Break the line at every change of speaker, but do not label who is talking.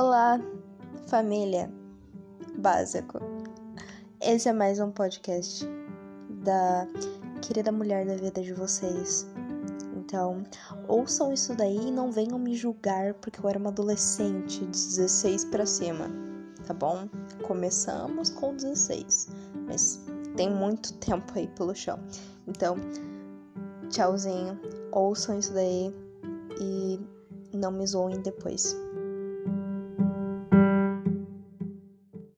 Olá, família básico. Esse é mais um podcast da querida mulher da vida de vocês. Então, ouçam isso daí e não venham me julgar porque eu era uma adolescente de 16 para cima, tá bom? Começamos com 16, mas tem muito tempo aí pelo chão. Então, tchauzinho, ouçam isso daí e não me zoem depois.